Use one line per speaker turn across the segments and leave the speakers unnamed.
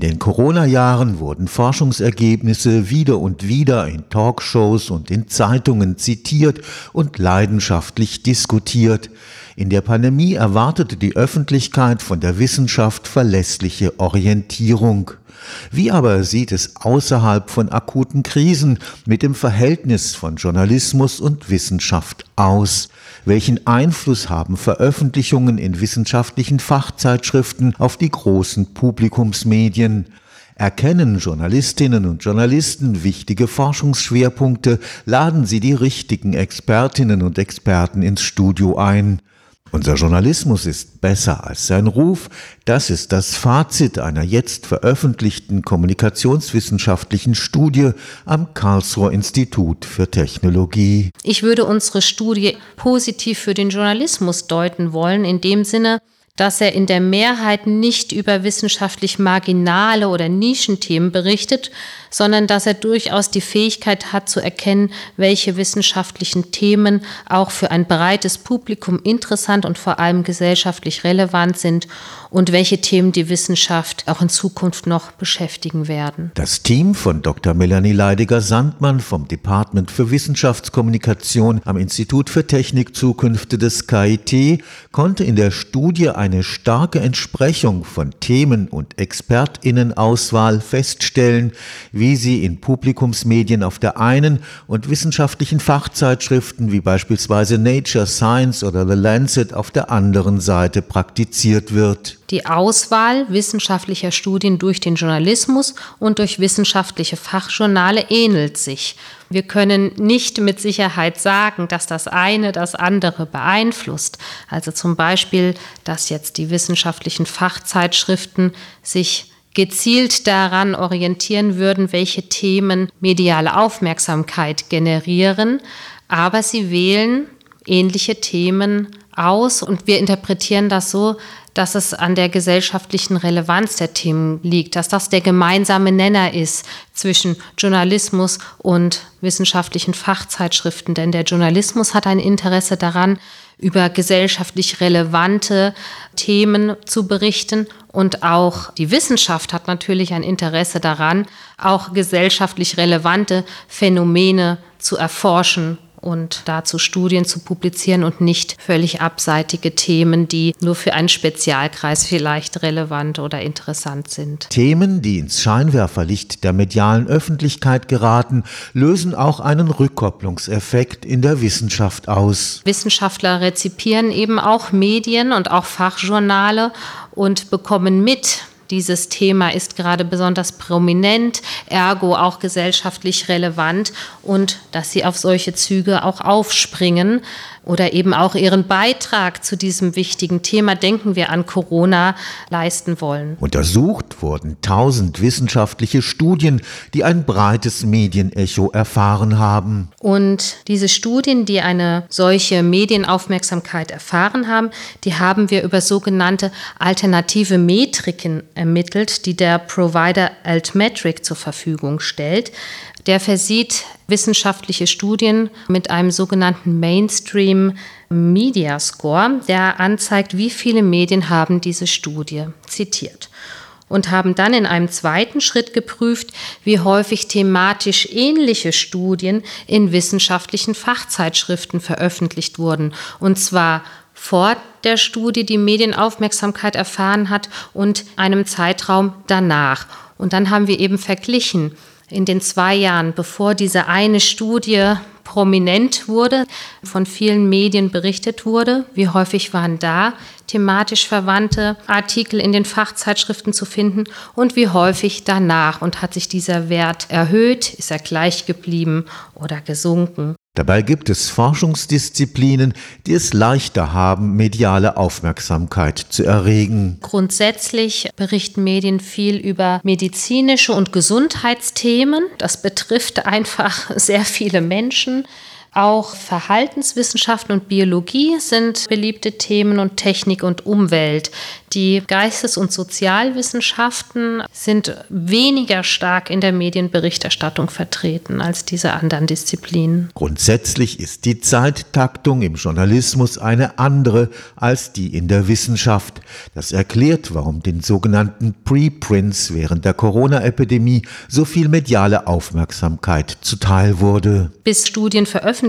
In den Corona-Jahren wurden Forschungsergebnisse wieder und wieder in Talkshows und in Zeitungen zitiert und leidenschaftlich diskutiert. In der Pandemie erwartete die Öffentlichkeit von der Wissenschaft verlässliche Orientierung. Wie aber sieht es außerhalb von akuten Krisen mit dem Verhältnis von Journalismus und Wissenschaft aus? Welchen Einfluss haben Veröffentlichungen in wissenschaftlichen Fachzeitschriften auf die großen Publikumsmedien? Erkennen Journalistinnen und Journalisten wichtige Forschungsschwerpunkte, laden sie die richtigen Expertinnen und Experten ins Studio ein. Unser Journalismus ist besser als sein Ruf, das ist das Fazit einer jetzt veröffentlichten kommunikationswissenschaftlichen Studie am Karlsruher Institut für Technologie.
Ich würde unsere Studie positiv für den Journalismus deuten wollen, in dem Sinne, dass er in der Mehrheit nicht über wissenschaftlich marginale oder Nischenthemen berichtet, sondern dass er durchaus die Fähigkeit hat zu erkennen, welche wissenschaftlichen Themen auch für ein breites Publikum interessant und vor allem gesellschaftlich relevant sind und welche Themen die Wissenschaft auch in Zukunft noch beschäftigen werden.
Das Team von Dr. Melanie Leidiger-Sandmann vom Department für Wissenschaftskommunikation am Institut für Technikzukünfte des KIT konnte in der Studie eine starke Entsprechung von Themen- und Expertinnenauswahl feststellen, wie sie in Publikumsmedien auf der einen und wissenschaftlichen Fachzeitschriften wie beispielsweise Nature, Science oder The Lancet auf der anderen Seite praktiziert wird.
Die Auswahl wissenschaftlicher Studien durch den Journalismus und durch wissenschaftliche Fachjournale ähnelt sich. Wir können nicht mit Sicherheit sagen, dass das eine das andere beeinflusst. Also zum Beispiel, dass jetzt die wissenschaftlichen Fachzeitschriften sich gezielt daran orientieren würden, welche Themen mediale Aufmerksamkeit generieren, aber sie wählen ähnliche Themen aus und wir interpretieren das so, dass es an der gesellschaftlichen Relevanz der Themen liegt, dass das der gemeinsame Nenner ist zwischen Journalismus und wissenschaftlichen Fachzeitschriften. Denn der Journalismus hat ein Interesse daran, über gesellschaftlich relevante Themen zu berichten. Und auch die Wissenschaft hat natürlich ein Interesse daran, auch gesellschaftlich relevante Phänomene zu erforschen und dazu Studien zu publizieren und nicht völlig abseitige Themen, die nur für einen Spezialkreis vielleicht relevant oder interessant sind.
Themen, die ins Scheinwerferlicht der medialen Öffentlichkeit geraten, lösen auch einen Rückkopplungseffekt in der Wissenschaft aus.
Wissenschaftler rezipieren eben auch Medien und auch Fachjournale und bekommen mit, dieses Thema ist gerade besonders prominent, ergo auch gesellschaftlich relevant und dass sie auf solche Züge auch aufspringen oder eben auch ihren Beitrag zu diesem wichtigen Thema, denken wir an Corona, leisten wollen.
Untersucht wurden tausend wissenschaftliche Studien, die ein breites Medienecho erfahren haben.
Und diese Studien, die eine solche Medienaufmerksamkeit erfahren haben, die haben wir über sogenannte alternative Metriken ermittelt, die der Provider Altmetric zur Verfügung stellt. Der versieht wissenschaftliche Studien mit einem sogenannten Mainstream Media Score, der anzeigt, wie viele Medien haben diese Studie zitiert und haben dann in einem zweiten Schritt geprüft, wie häufig thematisch ähnliche Studien in wissenschaftlichen Fachzeitschriften veröffentlicht wurden. Und zwar vor der Studie, die Medienaufmerksamkeit erfahren hat, und einem Zeitraum danach. Und dann haben wir eben verglichen, in den zwei Jahren, bevor diese eine Studie prominent wurde, von vielen Medien berichtet wurde. Wie häufig waren da thematisch verwandte Artikel in den Fachzeitschriften zu finden und wie häufig danach und hat sich dieser Wert erhöht, ist er gleich geblieben oder gesunken.
Dabei gibt es Forschungsdisziplinen, die es leichter haben, mediale Aufmerksamkeit zu erregen.
Grundsätzlich berichten Medien viel über medizinische und Gesundheitsthemen. Das betrifft einfach sehr viele Menschen. Auch Verhaltenswissenschaften und Biologie sind beliebte Themen und Technik und Umwelt. Die Geistes- und Sozialwissenschaften sind weniger stark in der Medienberichterstattung vertreten als diese anderen Disziplinen.
Grundsätzlich ist die Zeittaktung im Journalismus eine andere als die in der Wissenschaft. Das erklärt, warum den sogenannten Preprints während der Corona-Epidemie so viel mediale Aufmerksamkeit zuteil wurde.
Bis Studien veröffentlicht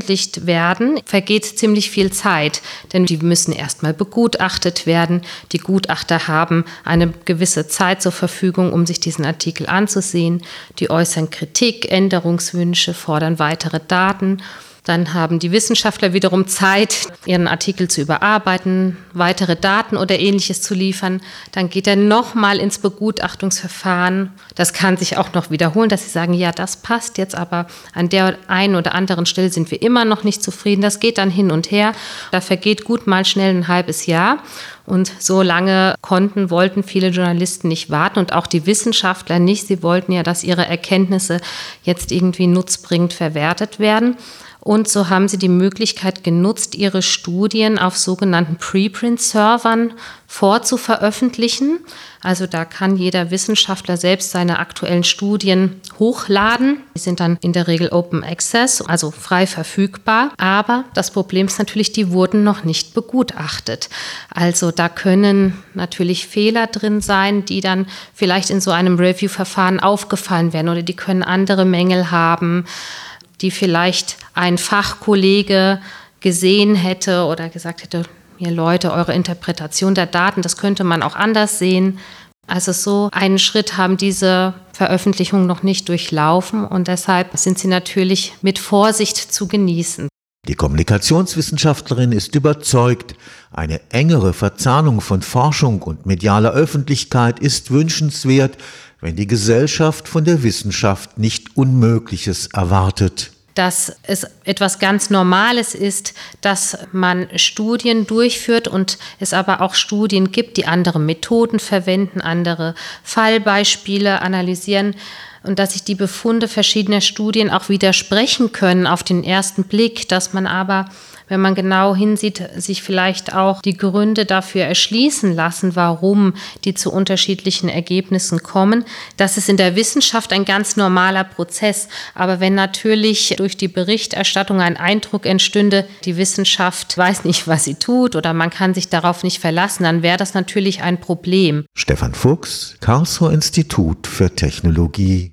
werden, vergeht ziemlich viel Zeit, denn die müssen erstmal begutachtet werden. Die Gutachter haben eine gewisse Zeit zur Verfügung, um sich diesen Artikel anzusehen. Die äußern Kritik, Änderungswünsche, fordern weitere Daten. Dann haben die Wissenschaftler wiederum Zeit, ihren Artikel zu überarbeiten, weitere Daten oder ähnliches zu liefern. Dann geht er nochmal ins Begutachtungsverfahren. Das kann sich auch noch wiederholen, dass sie sagen, ja, das passt jetzt, aber an der einen oder anderen Stelle sind wir immer noch nicht zufrieden. Das geht dann hin und her. Da vergeht gut mal schnell ein halbes Jahr. Und so lange konnten, wollten viele Journalisten nicht warten und auch die Wissenschaftler nicht. Sie wollten ja, dass ihre Erkenntnisse jetzt irgendwie nutzbringend verwertet werden. Und so haben sie die Möglichkeit genutzt, ihre Studien auf sogenannten Preprint-Servern vorzuveröffentlichen. Also da kann jeder Wissenschaftler selbst seine aktuellen Studien hochladen. Die sind dann in der Regel Open Access, also frei verfügbar. Aber das Problem ist natürlich, die wurden noch nicht begutachtet. Also da können natürlich Fehler drin sein, die dann vielleicht in so einem Review-Verfahren aufgefallen werden oder die können andere Mängel haben die vielleicht ein Fachkollege gesehen hätte oder gesagt hätte, ihr Leute, eure Interpretation der Daten, das könnte man auch anders sehen. Also so einen Schritt haben diese Veröffentlichungen noch nicht durchlaufen und deshalb sind sie natürlich mit Vorsicht zu genießen.
Die Kommunikationswissenschaftlerin ist überzeugt, eine engere Verzahnung von Forschung und medialer Öffentlichkeit ist wünschenswert, wenn die Gesellschaft von der Wissenschaft nicht Unmögliches erwartet.
Dass es etwas ganz Normales ist, dass man Studien durchführt und es aber auch Studien gibt, die andere Methoden verwenden, andere Fallbeispiele analysieren und dass sich die Befunde verschiedener Studien auch widersprechen können auf den ersten Blick, dass man aber wenn man genau hinsieht, sich vielleicht auch die Gründe dafür erschließen lassen, warum die zu unterschiedlichen Ergebnissen kommen. Das ist in der Wissenschaft ein ganz normaler Prozess. Aber wenn natürlich durch die Berichterstattung ein Eindruck entstünde, die Wissenschaft weiß nicht, was sie tut oder man kann sich darauf nicht verlassen, dann wäre das natürlich ein Problem.
Stefan Fuchs, Karlsruher Institut für Technologie.